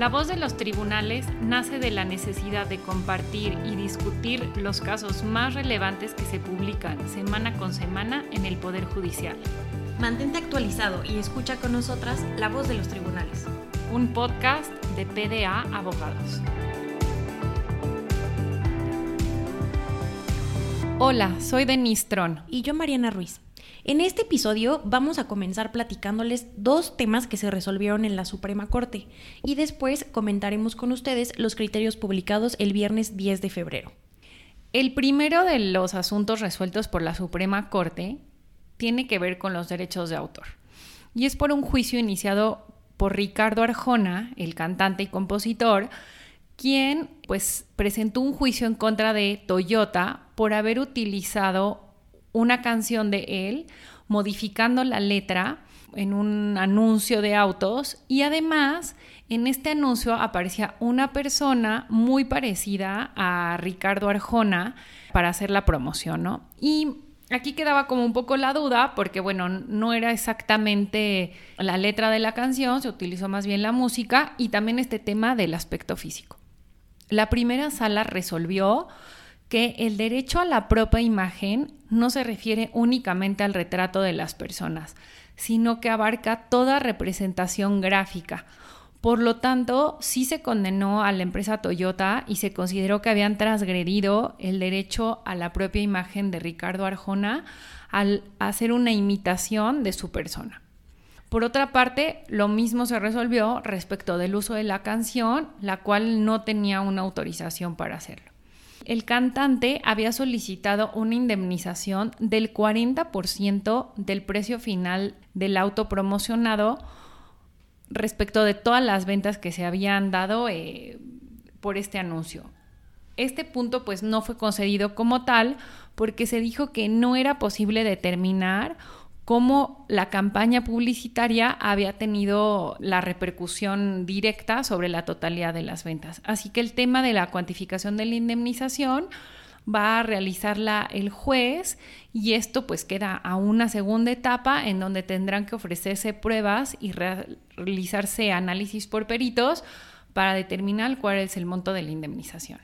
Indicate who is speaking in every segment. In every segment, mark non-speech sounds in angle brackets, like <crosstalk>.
Speaker 1: La voz de los tribunales nace de la necesidad de compartir y discutir los casos más relevantes que se publican semana con semana en el Poder Judicial.
Speaker 2: Mantente actualizado y escucha con nosotras La voz de los tribunales.
Speaker 1: Un podcast de PDA Abogados. Hola, soy Denise Tron.
Speaker 2: Y yo Mariana Ruiz. En este episodio vamos a comenzar platicándoles dos temas que se resolvieron en la Suprema Corte y después comentaremos con ustedes los criterios publicados el viernes 10 de febrero.
Speaker 1: El primero de los asuntos resueltos por la Suprema Corte tiene que ver con los derechos de autor y es por un juicio iniciado por Ricardo Arjona, el cantante y compositor, quien pues presentó un juicio en contra de Toyota por haber utilizado una canción de él, modificando la letra en un anuncio de autos y además en este anuncio aparecía una persona muy parecida a Ricardo Arjona para hacer la promoción, ¿no? Y aquí quedaba como un poco la duda porque bueno, no era exactamente la letra de la canción, se utilizó más bien la música y también este tema del aspecto físico. La primera sala resolvió que el derecho a la propia imagen no se refiere únicamente al retrato de las personas, sino que abarca toda representación gráfica. Por lo tanto, sí se condenó a la empresa Toyota y se consideró que habían transgredido el derecho a la propia imagen de Ricardo Arjona al hacer una imitación de su persona. Por otra parte, lo mismo se resolvió respecto del uso de la canción, la cual no tenía una autorización para hacerlo. El cantante había solicitado una indemnización del 40% del precio final del auto promocionado respecto de todas las ventas que se habían dado eh, por este anuncio. Este punto pues no fue concedido como tal porque se dijo que no era posible determinar cómo la campaña publicitaria había tenido la repercusión directa sobre la totalidad de las ventas. Así que el tema de la cuantificación de la indemnización va a realizarla el juez y esto pues queda a una segunda etapa en donde tendrán que ofrecerse pruebas y realizarse análisis por peritos para determinar cuál es el monto de la indemnización.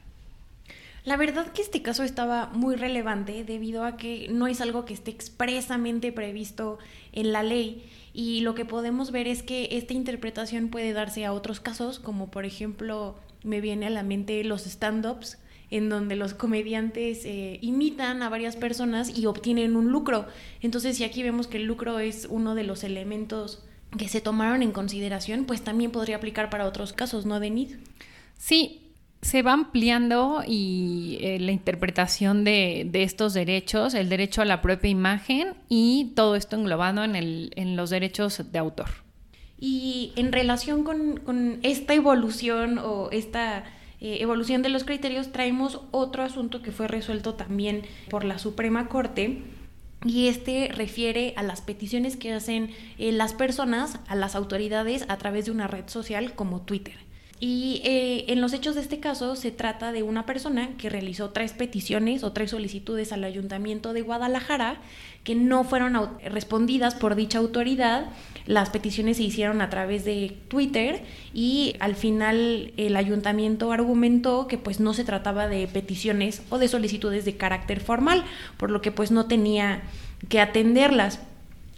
Speaker 2: La verdad que este caso estaba muy relevante debido a que no es algo que esté expresamente previsto en la ley y lo que podemos ver es que esta interpretación puede darse a otros casos, como por ejemplo me viene a la mente los stand-ups, en donde los comediantes eh, imitan a varias personas y obtienen un lucro. Entonces, si aquí vemos que el lucro es uno de los elementos que se tomaron en consideración, pues también podría aplicar para otros casos, ¿no, Denise?
Speaker 1: Sí, se va ampliando y eh, la interpretación de, estos derechos, el derecho a la propia imagen y todo esto englobado en, el, los derechos de autor.
Speaker 2: Y en relación con, esta evolución o esta eh, evolución de los criterios, traemos otro asunto que fue resuelto también por la Suprema Corte. Y este refiere a las peticiones que hacen eh, las personas a las autoridades a través de una red social como Twitter. Y eh, en los hechos de este caso se trata de una persona que realizó tres peticiones o tres solicitudes al ayuntamiento de Guadalajara que no fueron respondidas por dicha autoridad. Las peticiones se hicieron a través de Twitter y al final el ayuntamiento argumentó que pues no se trataba de peticiones o de solicitudes de carácter formal, por lo que pues no tenía que atenderlas.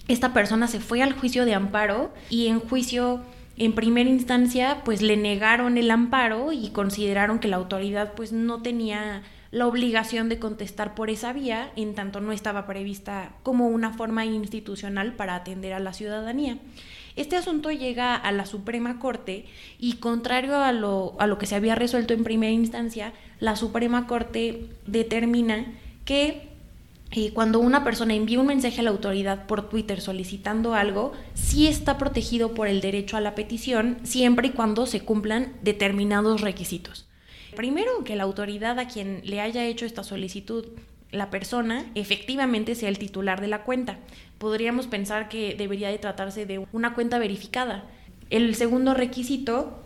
Speaker 2: Esta persona se fue al juicio de amparo y en juicio en primera instancia pues le negaron el amparo y consideraron que la autoridad pues no tenía la obligación de contestar por esa vía, en tanto no estaba prevista como una forma institucional para atender a la ciudadanía. Este asunto llega a la Suprema Corte y contrario a lo, a lo que se había resuelto en primera instancia, la Suprema Corte determina que cuando una persona envía un mensaje a la autoridad por Twitter solicitando algo, sí está protegido por el derecho a la petición siempre y cuando se cumplan determinados requisitos. Primero, que la autoridad a quien le haya hecho esta solicitud, la persona, efectivamente sea el titular de la cuenta. Podríamos pensar que debería de tratarse de una cuenta verificada. El segundo requisito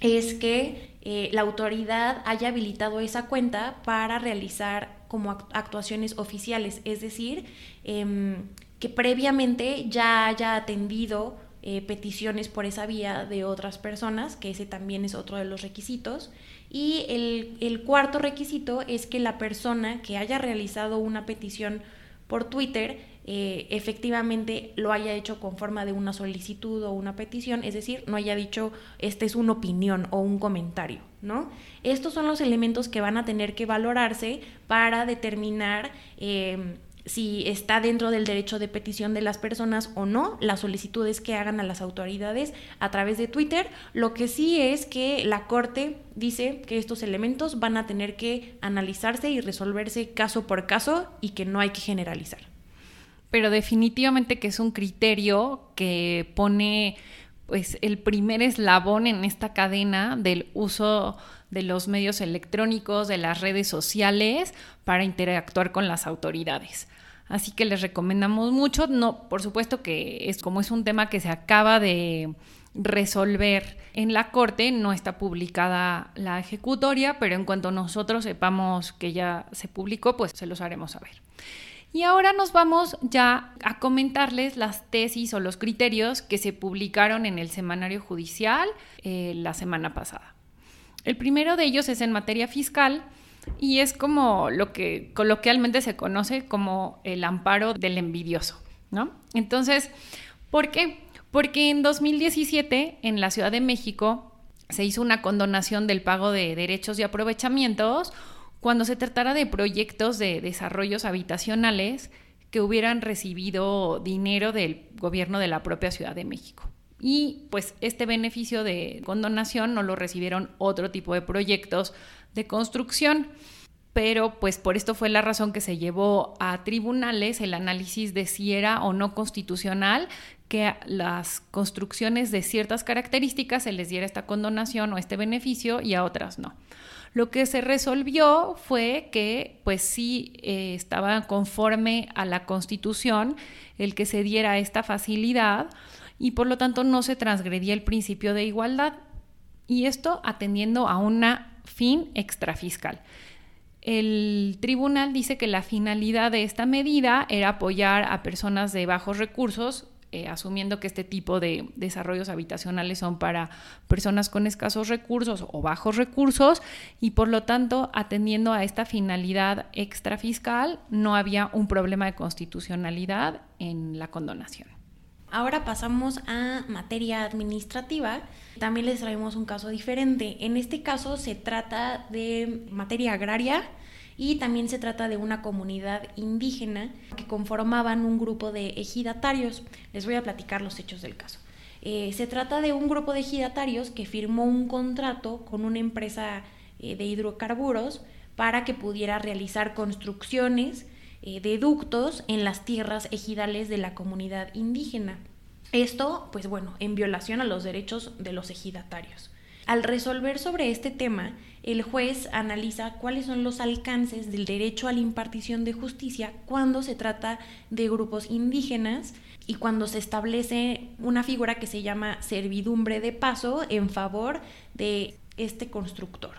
Speaker 2: es que eh, la autoridad haya habilitado esa cuenta para realizar como actuaciones oficiales, es decir, em, que previamente ya haya atendido eh, peticiones por esa vía de otras personas, que ese también es otro de los requisitos. Y el, cuarto requisito es que la persona que haya realizado una petición por Twitter eh, efectivamente lo haya hecho con forma de una solicitud o una petición, es decir, no haya dicho esta es una opinión o un comentario, ¿no? Estos son los elementos que van a tener que valorarse para determinar eh, si está dentro del derecho de petición de las personas o no, las solicitudes que hagan a las autoridades a través de Twitter. Lo que sí es que la Corte dice que estos elementos van a tener que analizarse y resolverse caso por caso y que no hay que generalizar.
Speaker 1: Pero definitivamente que es un criterio que pone pues el primer eslabón en esta cadena del uso de los medios electrónicos, de las redes sociales para interactuar con las autoridades. Así que les recomendamos mucho. No, por supuesto que es como es un tema que se acaba de resolver en la corte, no está publicada la ejecutoria, pero en cuanto nosotros sepamos que ya se publicó, pues se los haremos saber. Y ahora nos vamos ya a comentarles las tesis o los criterios que se publicaron en el semanario judicial eh, la semana pasada. El primero de ellos es en materia fiscal y es como lo que coloquialmente se conoce como el amparo del envidioso, ¿no? Entonces, ¿por qué? Porque en 2017 en la Ciudad de México se hizo una condonación del pago de derechos y aprovechamientos cuando se tratara de proyectos de desarrollos habitacionales que hubieran recibido dinero del gobierno de la propia Ciudad de México. Y pues este beneficio de condonación no lo recibieron otro tipo de proyectos de construcción. Pero pues por esto fue la razón que se llevó a tribunales el análisis de si era o no constitucional que las construcciones de ciertas características se les diera esta condonación o este beneficio y a otras no. Lo que se resolvió fue que pues sí eh, estaba conforme a la constitución el que se diera esta facilidad y por lo tanto no se transgredía el principio de igualdad. Y esto atendiendo a una fin extrafiscal. El tribunal dice que la finalidad de esta medida era apoyar a personas de bajos recursos, eh, asumiendo que este tipo de desarrollos habitacionales son para personas con escasos recursos o bajos recursos, y por lo tanto, atendiendo a esta finalidad extrafiscal, no había un problema de constitucionalidad en la condonación.
Speaker 2: Ahora pasamos a materia administrativa. También les traemos un caso diferente. En este caso se trata de materia agraria y también se trata de una comunidad indígena que conformaban un grupo de ejidatarios. Les voy a platicar los hechos del caso. Eh, se trata de un grupo de ejidatarios que firmó un contrato con una empresa eh, de hidrocarburos para que pudiera realizar construcciones eh, de ductos en las tierras ejidales de la comunidad indígena. Esto, pues bueno, en violación a los derechos de los ejidatarios. Al resolver sobre este tema, el juez analiza cuáles son los alcances del derecho a la impartición de justicia cuando se trata de grupos indígenas y cuando se establece una figura que se llama servidumbre de paso en favor de este constructor.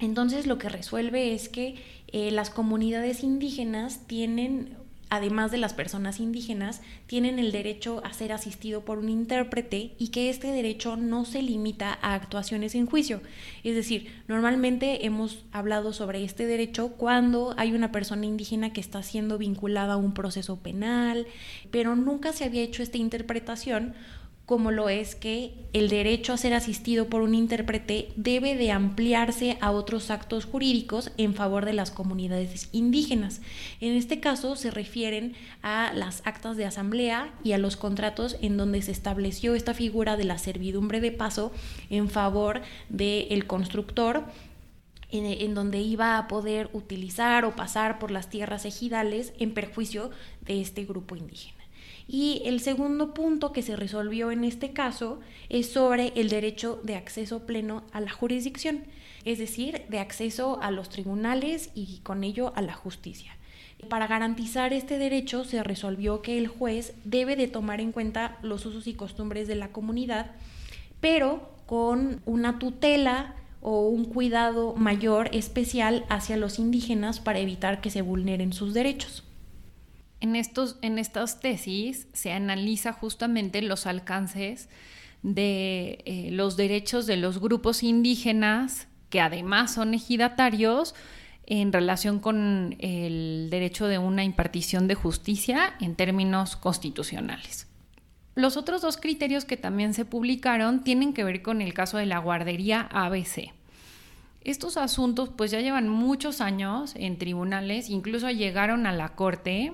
Speaker 2: Entonces lo que resuelve es que eh, las comunidades indígenas tienen, además de las personas indígenas, tienen el derecho a ser asistido por un intérprete y que este derecho no se limita a actuaciones en juicio. Es decir, normalmente hemos hablado sobre este derecho cuando hay una persona indígena que está siendo vinculada a un proceso penal, pero nunca se había hecho esta interpretación como lo es que el derecho a ser asistido por un intérprete debe de ampliarse a otros actos jurídicos en favor de las comunidades indígenas. En este caso se refieren a las actas de asamblea y a los contratos en donde se estableció esta figura de la servidumbre de paso en favor del constructor en, donde iba a poder utilizar o pasar por las tierras ejidales en perjuicio de este grupo indígena. Y el segundo punto que se resolvió en este caso es sobre el derecho de acceso pleno a la jurisdicción, es decir, de acceso a los tribunales y con ello a la justicia. Para garantizar este derecho se resolvió que el juez debe de tomar en cuenta los usos y costumbres de la comunidad, pero con una tutela o un cuidado mayor especial hacia los indígenas para evitar que se vulneren sus derechos.
Speaker 1: En, estos, en estas tesis se analiza justamente los alcances de eh, los derechos de los grupos indígenas, que además son ejidatarios, en relación con el derecho de una impartición de justicia en términos constitucionales. Los otros dos criterios que también se publicaron tienen que ver con el caso de la guardería ABC. Estos asuntos pues ya llevan muchos años en tribunales, incluso llegaron a la corte.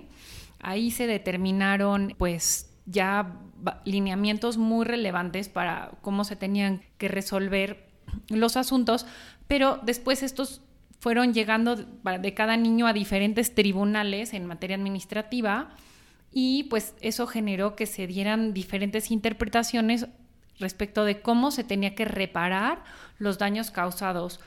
Speaker 1: Ahí se determinaron pues ya lineamientos muy relevantes para cómo se tenían que resolver los asuntos, pero después estos fueron llegando de cada niño a diferentes tribunales en materia administrativa y pues eso generó que se dieran diferentes interpretaciones respecto de cómo se tenía que reparar los daños causados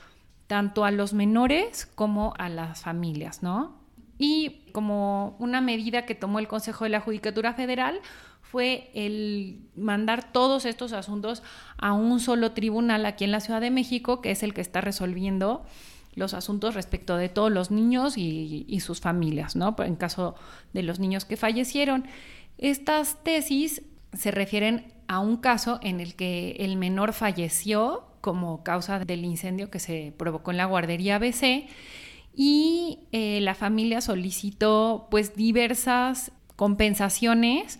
Speaker 1: tanto a los menores como a las familias, ¿no? Y como una medida que tomó el Consejo de la Judicatura Federal fue el mandar todos estos asuntos a un solo tribunal aquí en la Ciudad de México, que es el que está resolviendo los asuntos respecto de todos los niños y, sus familias, ¿no? En caso de los niños que fallecieron. Estas tesis se refieren a un caso en el que el menor falleció como causa del incendio que se provocó en la guardería BC y eh, la familia solicitó pues diversas compensaciones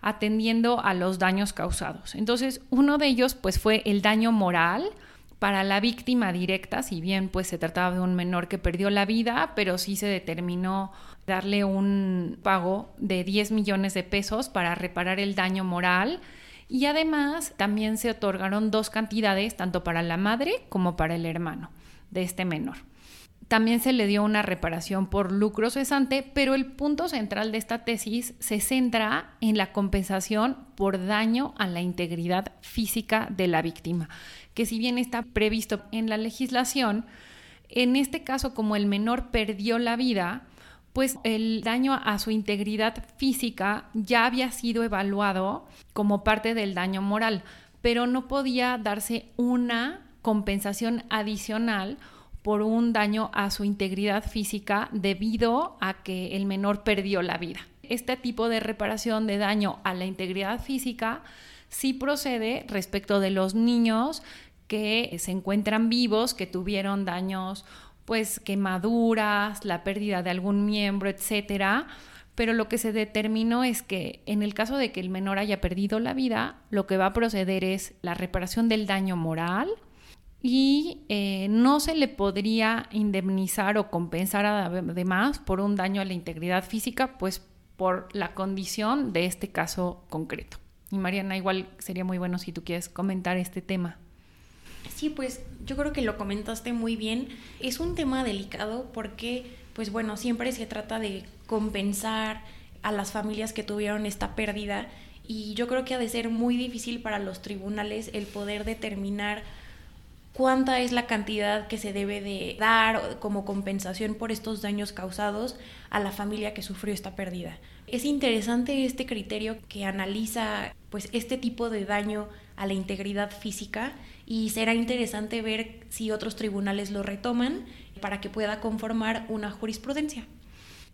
Speaker 1: atendiendo a los daños causados. Entonces, uno de ellos pues fue el daño moral, para la víctima directa, si bien pues se trataba de un menor que perdió la vida, pero sí se determinó darle un pago de 10 millones de pesos para reparar el daño moral y además también se otorgaron dos cantidades tanto para la madre como para el hermano de este menor. También se le dio una reparación por lucro cesante, pero el punto central de esta tesis se centra en la compensación por daño a la integridad física de la víctima, que si bien está previsto en la legislación, en este caso como el menor perdió la vida, pues el daño a su integridad física ya había sido evaluado como parte del daño moral, pero no podía darse una compensación adicional por un daño a su integridad física debido a que el menor perdió la vida. Este tipo de reparación de daño a la integridad física sí procede respecto de los niños que se encuentran vivos, que tuvieron daños, pues quemaduras, la pérdida de algún miembro, etcétera. Pero lo que se determinó es que en el caso de que el menor haya perdido la vida, lo que va a proceder es la reparación del daño moral, y eh, no se le podría indemnizar o compensar además por un daño a la integridad física, pues por la condición de este caso concreto. Y Mariana, igual sería muy bueno si tú quieres comentar este tema.
Speaker 2: Sí, pues yo creo que lo comentaste muy bien. Es un tema delicado porque, pues bueno, siempre se trata de compensar a las familias que tuvieron esta pérdida y yo creo que ha de ser muy difícil para los tribunales el poder determinar cuánta es la cantidad que se debe de dar como compensación por estos daños causados a la familia que sufrió esta pérdida. Es interesante este criterio que analiza pues este tipo de daño a la integridad física y será interesante ver si otros tribunales lo retoman para que pueda conformar una jurisprudencia.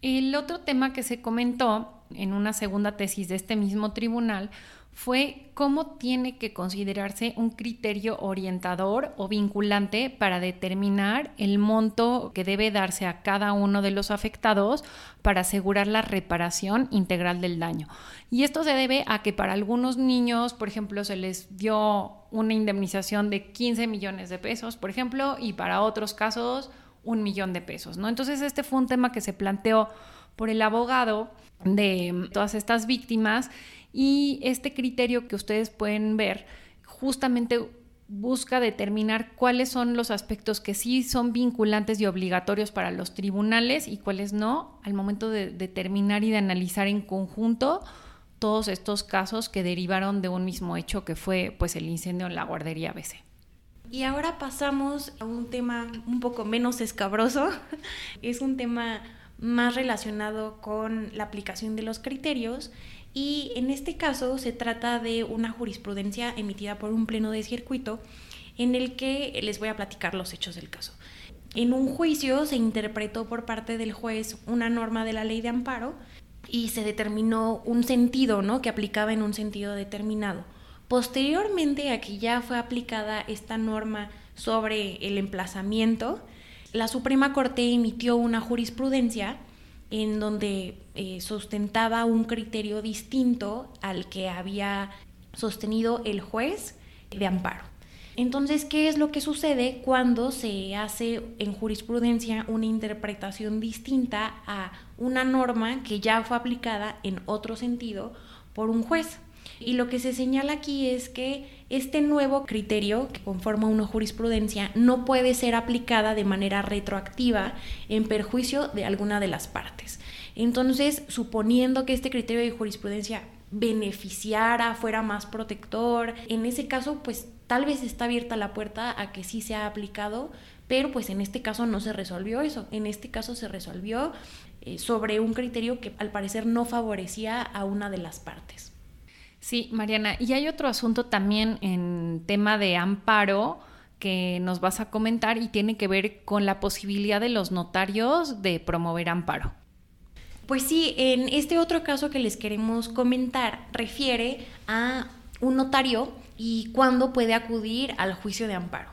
Speaker 1: El otro tema que se comentó en una segunda tesis de este mismo tribunal fue cómo tiene que considerarse un criterio orientador o vinculante para determinar el monto que debe darse a cada uno de los afectados para asegurar la reparación integral del daño. Y esto se debe a que para algunos niños, por ejemplo, se les dio una indemnización de 15 millones de pesos, por ejemplo, y para otros casos un millón de pesos, ¿no? Entonces este fue un tema que se planteó por el abogado de todas estas víctimas y este criterio que ustedes pueden ver justamente busca determinar cuáles son los aspectos que sí son vinculantes y obligatorios para los tribunales y cuáles no, al momento de determinar y de analizar en conjunto todos estos casos que derivaron de un mismo hecho que fue pues el incendio en la guardería BC.
Speaker 2: Y ahora pasamos a un tema un poco menos escabroso. <laughs> es un tema más relacionado con la aplicación de los criterios y en este caso se trata de una jurisprudencia emitida por un pleno de circuito en el que les voy a platicar los hechos del caso. En un juicio se interpretó por parte del juez una norma de la ley de amparo y se determinó un sentido, ¿no? Que aplicaba en un sentido determinado. Posteriormente a que ya fue aplicada esta norma sobre el emplazamiento, la Suprema Corte emitió una jurisprudencia en donde eh, sustentaba un criterio distinto al que había sostenido el juez de amparo. Entonces, ¿qué es lo que sucede cuando se hace en jurisprudencia una interpretación distinta a una norma que ya fue aplicada en otro sentido por un juez? Y lo que se señala aquí es que este nuevo criterio que conforma una jurisprudencia no puede ser aplicada de manera retroactiva en perjuicio de alguna de las partes. Entonces, suponiendo que este criterio de jurisprudencia beneficiara, fuera más protector, en ese caso, pues tal vez está abierta la puerta a que sí se ha aplicado, pero pues en este caso no se resolvió eso. En este caso se resolvió eh, sobre un criterio que al parecer no favorecía a una de las partes.
Speaker 1: Sí, Mariana, y hay otro asunto también en tema de amparo que nos vas a comentar y tiene que ver con la posibilidad de los notarios de promover amparo.
Speaker 2: Pues sí, en este otro caso que les queremos comentar refiere a un notario y cuándo puede acudir al juicio de amparo.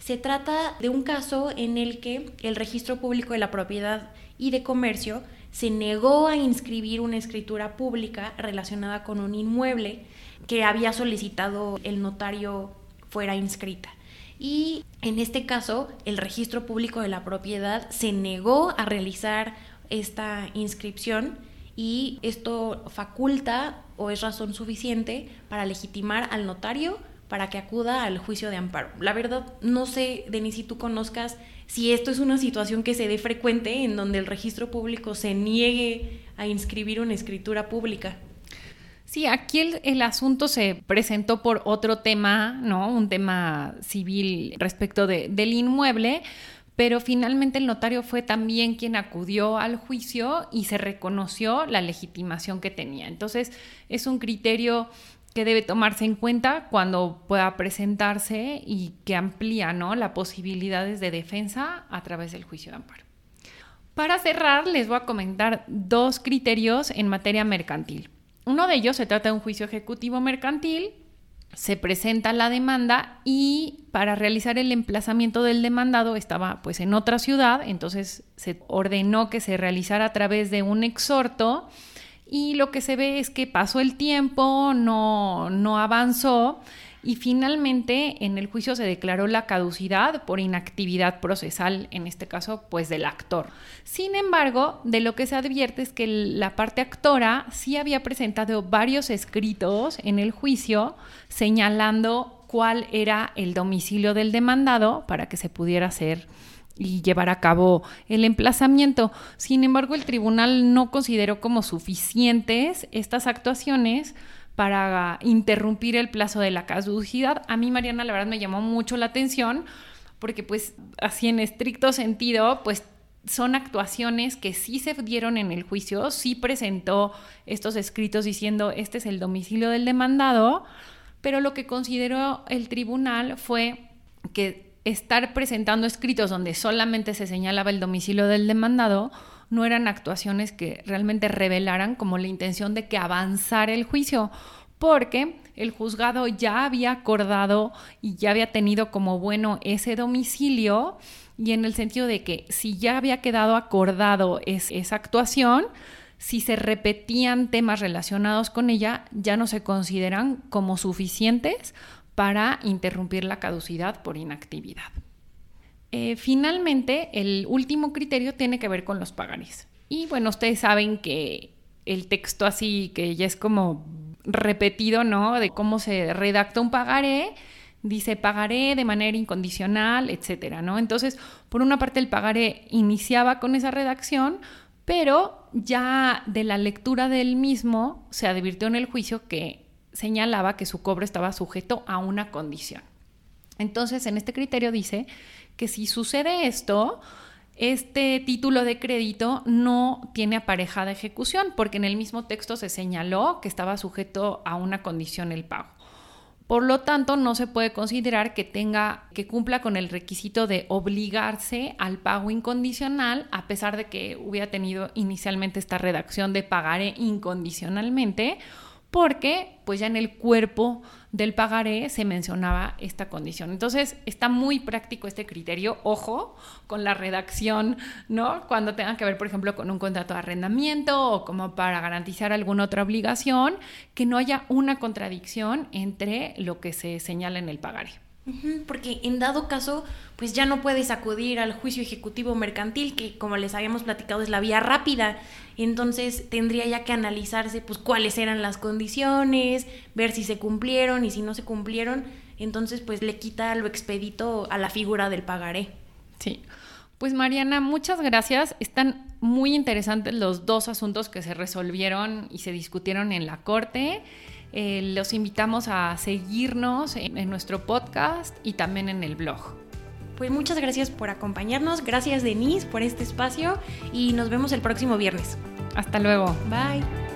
Speaker 2: Se trata de un caso en el que el registro público de la propiedad y de comercio se negó a inscribir una escritura pública relacionada con un inmueble que había solicitado el notario fuera inscrita. Y en este caso, el registro público de la propiedad se negó a realizar esta inscripción y esto faculta o es razón suficiente para legitimar al notario para que acuda al juicio de amparo. La verdad, no sé, Denis, si tú conozcas si esto es una situación que se dé frecuente en donde el registro público se niegue a inscribir una escritura pública.
Speaker 1: Sí, aquí el, asunto se presentó por otro tema, ¿no? Un tema civil respecto del inmueble, pero finalmente el notario fue también quien acudió al juicio y se reconoció la legitimación que tenía. Entonces, es un criterio que debe tomarse en cuenta cuando pueda presentarse y que amplía ¿no? las posibilidades de defensa a través del juicio de amparo. Para cerrar, les voy a comentar dos criterios en materia mercantil. Uno de ellos se trata de un juicio ejecutivo mercantil, se presenta la demanda y para realizar el emplazamiento del demandado estaba pues en otra ciudad, entonces se ordenó que se realizara a través de un exhorto y lo que se ve es que pasó el tiempo, no, no avanzó y finalmente en el juicio se declaró la caducidad por inactividad procesal, en este caso pues del actor. Sin embargo, de lo que se advierte es que la parte actora sí había presentado varios escritos en el juicio señalando cuál era el domicilio del demandado para que se pudiera hacer y llevar a cabo el emplazamiento. Sin embargo, el tribunal no consideró como suficientes estas actuaciones para interrumpir el plazo de la caducidad. A mí, Mariana, la verdad me llamó mucho la atención porque pues así en estricto sentido, pues son actuaciones que sí se dieron en el juicio, sí presentó estos escritos diciendo este es el domicilio del demandado, pero lo que consideró el tribunal fue que estar presentando escritos donde solamente se señalaba el domicilio del demandado no eran actuaciones que realmente revelaran como la intención de que avanzara el juicio, porque el juzgado ya había acordado y ya había tenido como bueno ese domicilio y en el sentido de que si ya había quedado acordado esa actuación, si se repetían temas relacionados con ella, ya no se consideran como suficientes para interrumpir la caducidad por inactividad. Eh, finalmente, el último criterio tiene que ver con los pagarés. Y bueno, ustedes saben que el texto así, que ya es como repetido, ¿no? De cómo se redacta un pagaré, dice pagaré de manera incondicional, etcétera, ¿no? Entonces, por una parte, el pagaré iniciaba con esa redacción, pero ya de la lectura del mismo se advirtió en el juicio que señalaba que su cobro estaba sujeto a una condición. Entonces, en este criterio dice que si sucede esto, este título de crédito no tiene aparejada ejecución, porque en el mismo texto se señaló que estaba sujeto a una condición el pago. Por lo tanto, no se puede considerar que tenga que cumpla con el requisito de obligarse al pago incondicional a pesar de que hubiera tenido inicialmente esta redacción de pagaré incondicionalmente porque pues ya en el cuerpo del pagaré se mencionaba esta condición. Entonces está muy práctico este criterio, ojo, con la redacción, ¿no? Cuando tenga que ver, por ejemplo, con un contrato de arrendamiento o como para garantizar alguna otra obligación, que no haya una contradicción entre lo que se señala en el pagaré.
Speaker 2: Porque en dado caso, pues ya no puedes acudir al juicio ejecutivo mercantil, que como les habíamos platicado es la vía rápida. Entonces tendría ya que analizarse pues cuáles eran las condiciones, ver si se cumplieron y si no se cumplieron. Entonces pues le quita lo expedito a la figura del pagaré.
Speaker 1: Sí. Pues Mariana, muchas gracias. Están muy interesantes los dos asuntos que se resolvieron y se discutieron en la corte. Eh, los invitamos a seguirnos en, nuestro podcast y también en el blog.
Speaker 2: Pues muchas gracias por acompañarnos, gracias Denise por este espacio y nos vemos el próximo viernes.
Speaker 1: Hasta luego.
Speaker 2: Bye.